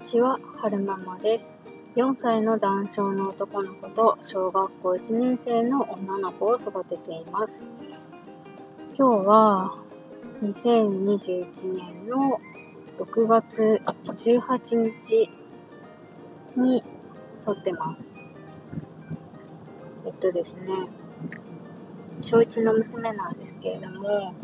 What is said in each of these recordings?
にちは、はるままです。4歳の男性の男の子と小学校1年生の女の子を育てています。今日は2021年の6月18日に撮ってます。えっとですね、小1の娘なんですけれども、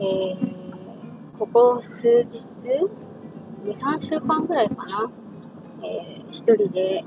えー、ここ数日2、3週間ぐらいかな、えー、一人で、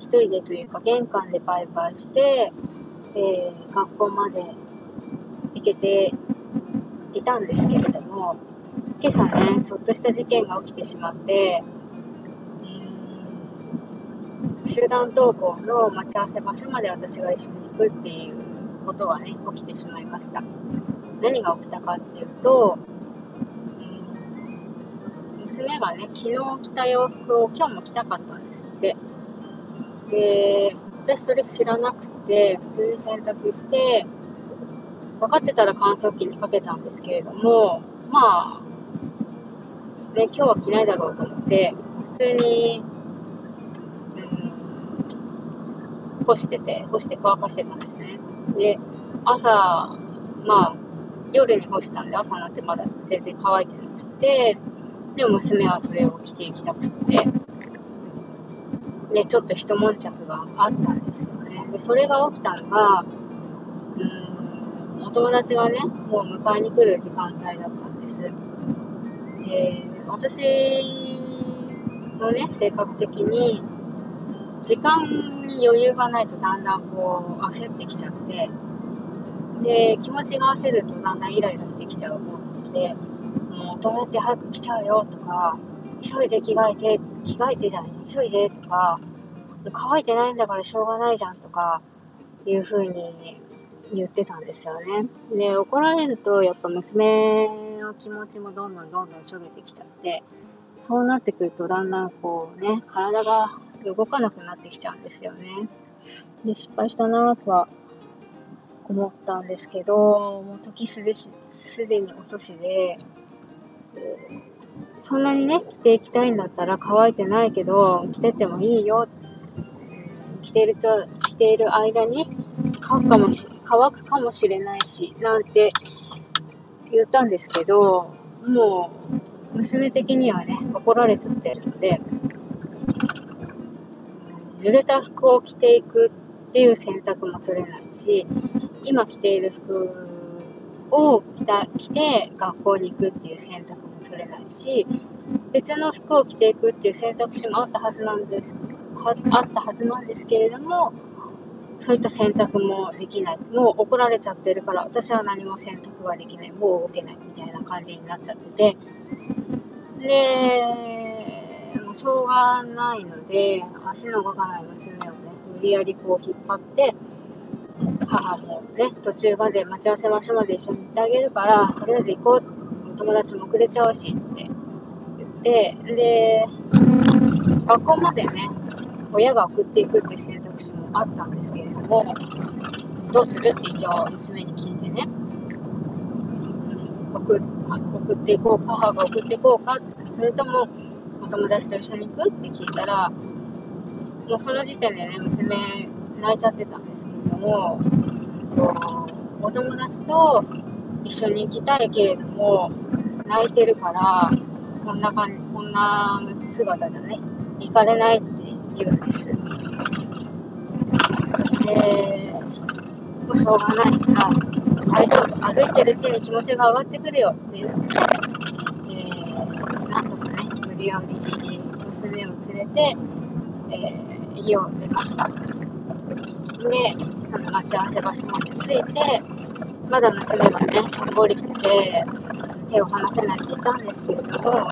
一人でというか玄関でバイバイして、えー、学校まで行けていたんですけれども、今朝ね、ちょっとした事件が起きてしまって、集団登校の待ち合わせ場所まで私が一緒に行くっていうことがね、起きてしまいました。何が起きたかっていうと、娘がね、昨日着た洋服を今日も着たかったんですって。で、私それ知らなくて、普通に洗濯して、分かってたら乾燥機にかけたんですけれども、まあ、ね、今日は着ないだろうと思って、普通に、うん、干してて、干して乾かしてたんですね。で、朝、まあ、夜に干したんで、朝になってまだ全然乾いてなくて、で娘はそれを着ていきたくって、で、ちょっと一悶着があったんですよね。で、それが起きたのが、うん、お友達がね、もう迎えに来る時間帯だったんです。で、私のね、性格的に、時間に余裕がないとだんだんこう焦ってきちゃって、で、気持ちが焦るとだんだんイライラしてきちゃうもんで、もう友達早く来ちゃうよとか、急いで着替えて、着替えてじゃない、急いでとか、乾いてないんだからしょうがないじゃんとか、いう風に言ってたんですよね。で、怒られると、やっぱ娘の気持ちもどんどんどんどんしょげてきちゃって、そうなってくるとだんだんこうね、体が動かなくなってきちゃうんですよね。で、失敗したなとは思ったんですけど、もう時すでし、すでに遅しで、そんなにね、着ていきたいんだったら乾いてないけど、着てってもいいよ。着ていると、着ている間に乾くかもし、乾くかもしれないし、なんて言ったんですけど、もう、娘的にはね、怒られちゃってるので、濡れた服を着ていくっていう選択も取れないし、今着ている服を着た着て学校に行くっていう選択も取れないし、別の服を着ていくっていう選択肢もあったはずなんです、あったはずなんですけれども、そういった選択もできない。もう怒られちゃってるから、私は何も選択ができない。もう動けない。みたいな感じになっちゃってて。で、もうしょうがないので、足の動かない娘をね、無理やりこう引っ張って、母もね、途中まで待ち合わせ場所まで一緒に行ってあげるから、とりあえず行こう。友達も遅れちゃうしって言って、で、学校までね、親が送っていくっていう選択肢もあったんですけれども、どうするって一応娘に聞いてね、送送っていこう、母が送っていこうか、それともお友達と一緒に行くって聞いたら、もうその時点でね、娘泣いちゃってたんですけども、お友達と一緒に行きたいけれども、泣いてるから、こんな感じ、こんな姿でね、行かれないって言うんです。で、もうしょうがないから、大丈夫、歩いてるうちに気持ちが上がってくるよって言って、えー、なんとかね、無理やり娘を連れて、えー、家を出ました。で、その待ち合わせ場所まで着いて、まだ娘がね、しょんぼりしてて、手を離せないって言ったんですけれども、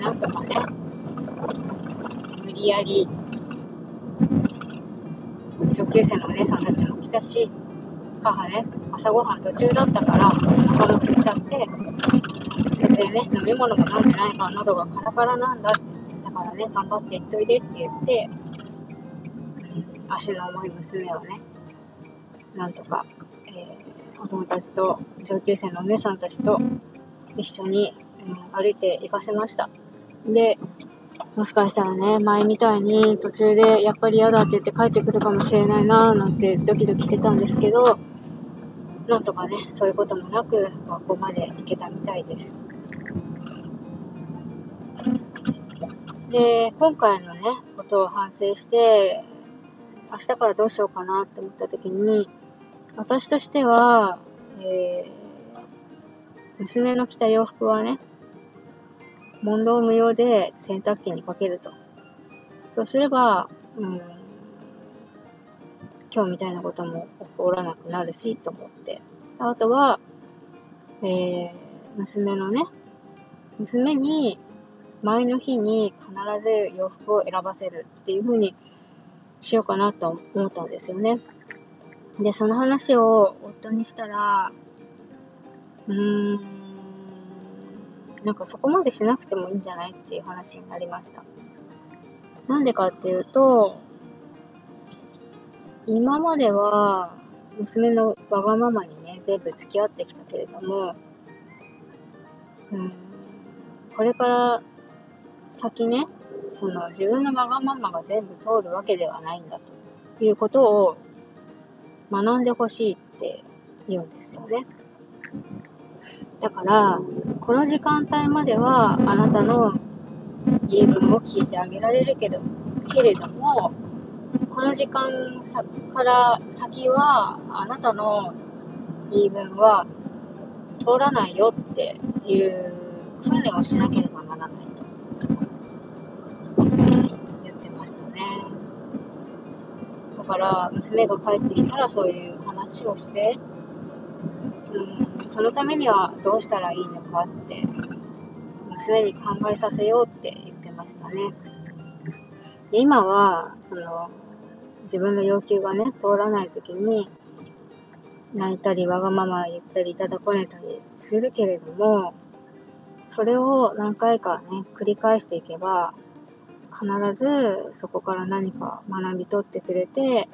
なんとかね、無理やり、上級生のお姉さんたちも来たし、母ね、朝ごはん途中だったから、お腹も空いちゃって、全然ね、飲み物も飲んでないから喉がカラカラなんだってだからね、頑張って行っといでって言って、足の重い娘をね、なんとか、えー、お友達と上級生のお姉さんたちと一緒にうん、歩いて行かせました。で、もしかしたらね、前みたいに途中でやっぱり嫌だって言って帰ってくるかもしれないななんてドキドキしてたんですけど、なんとかね、そういうこともなく、学校まで行けたみたいです。で、今回のね、ことを反省して、明日からどうしようかなって思った時に、私としては、えー、娘の着た洋服はね、問答無用で洗濯機にかけると。そうすれば、うん、今日みたいなことも起こらなくなるし、と思って。あとは、えー、娘のね、娘に前の日に必ず洋服を選ばせるっていう風にしようかなと思ったんですよね。で、その話を夫にしたら、うーん、なんかそこまでしなくてもいいんじゃないっていう話になりました。なんでかっていうと、今までは娘のわがままにね、全部付き合ってきたけれども、うん、これから先ね、その自分のわがままが全部通るわけではないんだということを学んでほしいって言うんですよね。だから、この時間帯まではあなたの言い分を聞いてあげられるけど、けれども、この時間から先はあなたの言い分は通らないよっていう訓練をしなければならないから娘が帰ってきたらそういう話をして、うん、そのためにはどうしたらいいのかって娘に考えさせようって言ってましたね。で今はその自分の要求がね通らない時に泣いたりわがまま言ったりいただこねたりするけれどもそれを何回かね繰り返していけば必ずそこから何か学び取ってくれて、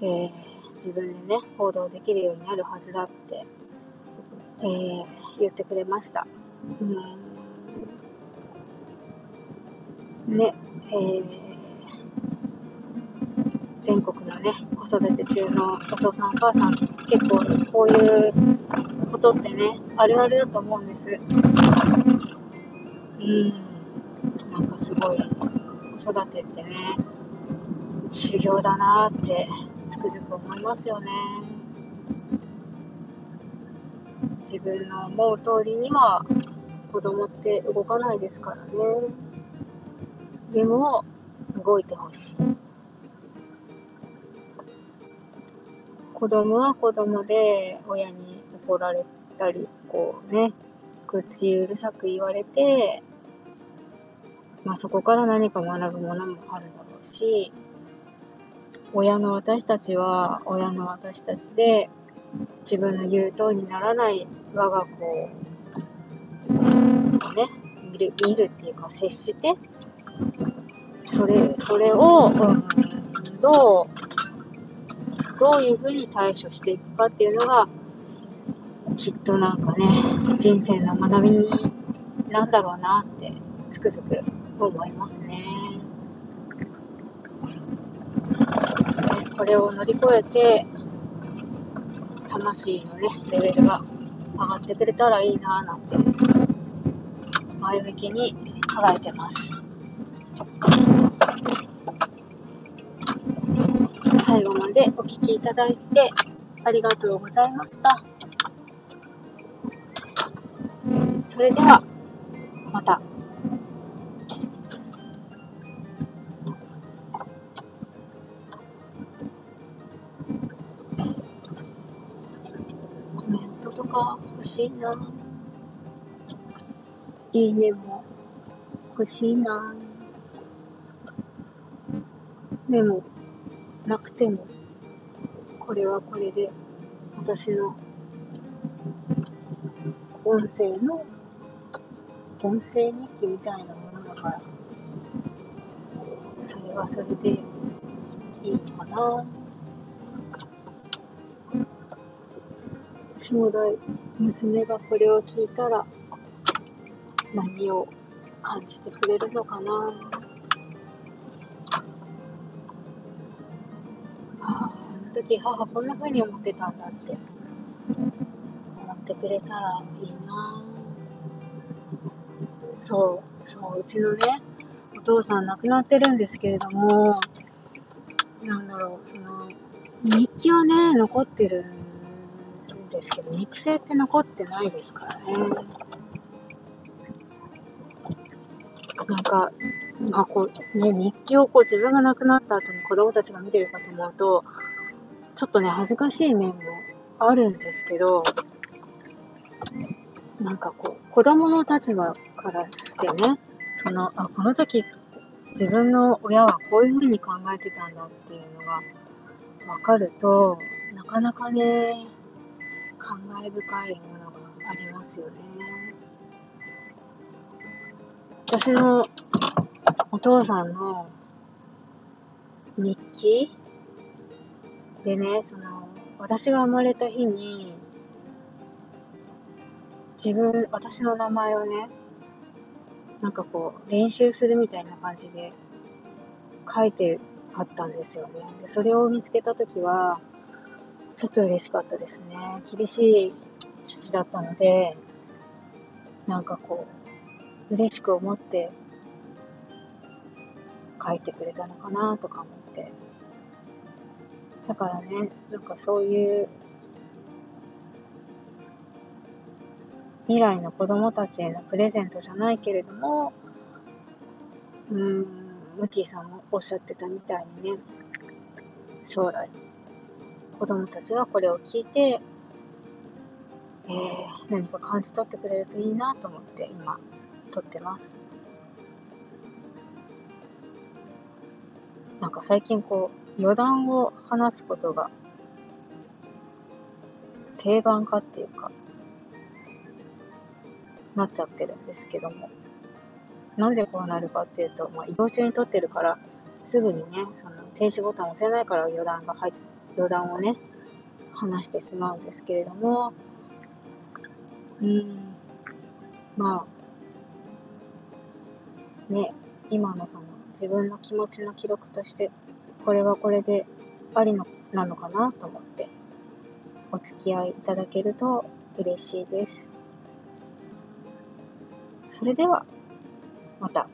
えー、自分でね、行動できるようになるはずだって、えー、言ってくれました。うん、ね、えー、全国のね、子育て中のお父さんお母さん、結構こういうことってね、あるあるだと思うんです。うん、なんかすごい子育てってね、修行だなってつくづく思いますよね。自分の思う通りには子供って動かないですからね。でも、動いてほしい。子供は子供で親に怒られたり、こうね、口うるさく言われて、まあ、そこから何か学ぶものもあるだろうし、親の私たちは親の私たちで自分の言う通りにならない我が子をね、見る見るっていうか接して、それ、それを、どう、どういうふうに対処していくかっていうのが、きっとなんかね、人生の学びなんだろうなって、つくづく思いますね。これを乗り越えて、魂のね、レベルが上がってくれたらいいなぁなんて、前向きに考えてます。最後までお聴きいただいてありがとうございました。それでは、また。しいな。いいねも欲しいな。でも、なくても、これはこれで、私の音声の、音声日記みたいなものだから、それはそれでいいのかな。将来、娘がこれを聞いたら、何を感じてくれるのかな。はあ、あの時母こんな風に思ってたんだって思ってくれたらいいなそう、そう、うちのね、お父さん亡くなってるんですけれども、なんだろう、その、日記はね、残ってるんですけど、肉声って残ってないですからね。なんか、まあこう、ね、日記をこう自分が亡くなった後に子供たちが見てるかと思うと、ちょっとね、恥ずかしい面もあるんですけど、なんかこう、子供の立場からしてね、その、あ、この時、自分の親はこういうふうに考えてたんだっていうのが分かると、なかなかね、感慨深いものがありますよね。私のお父さんの日記でね、その、私が生まれた日に、自分、私の名前をね、なんかこう、練習するみたいな感じで書いてあったんですよね。で、それを見つけたときは、ちょっと嬉しかったですね。厳しい父だったので、なんかこう、嬉しく思って書いてくれたのかなとか思って。だからね、なんかそういう未来の子供たちへのプレゼントじゃないけれども、うーん、ムティさんもおっしゃってたみたいにね、将来、子供たちがこれを聞いて、えー、何か感じ取ってくれるといいなと思って今、撮ってます。なんか最近こう、余談を話すことが定番化っていうか、なっちゃってるんですけども。なんでこうなるかっていうと、まあ、移動中に撮ってるから、すぐにね、その停止ボタンを押せないから余談が入って、余談をね、話してしまうんですけれども、うん、まあ、ね、今のその自分の気持ちの記録として、これはこれでありのなのかなと思って、お付き合いいただけると嬉しいです。それでは、また。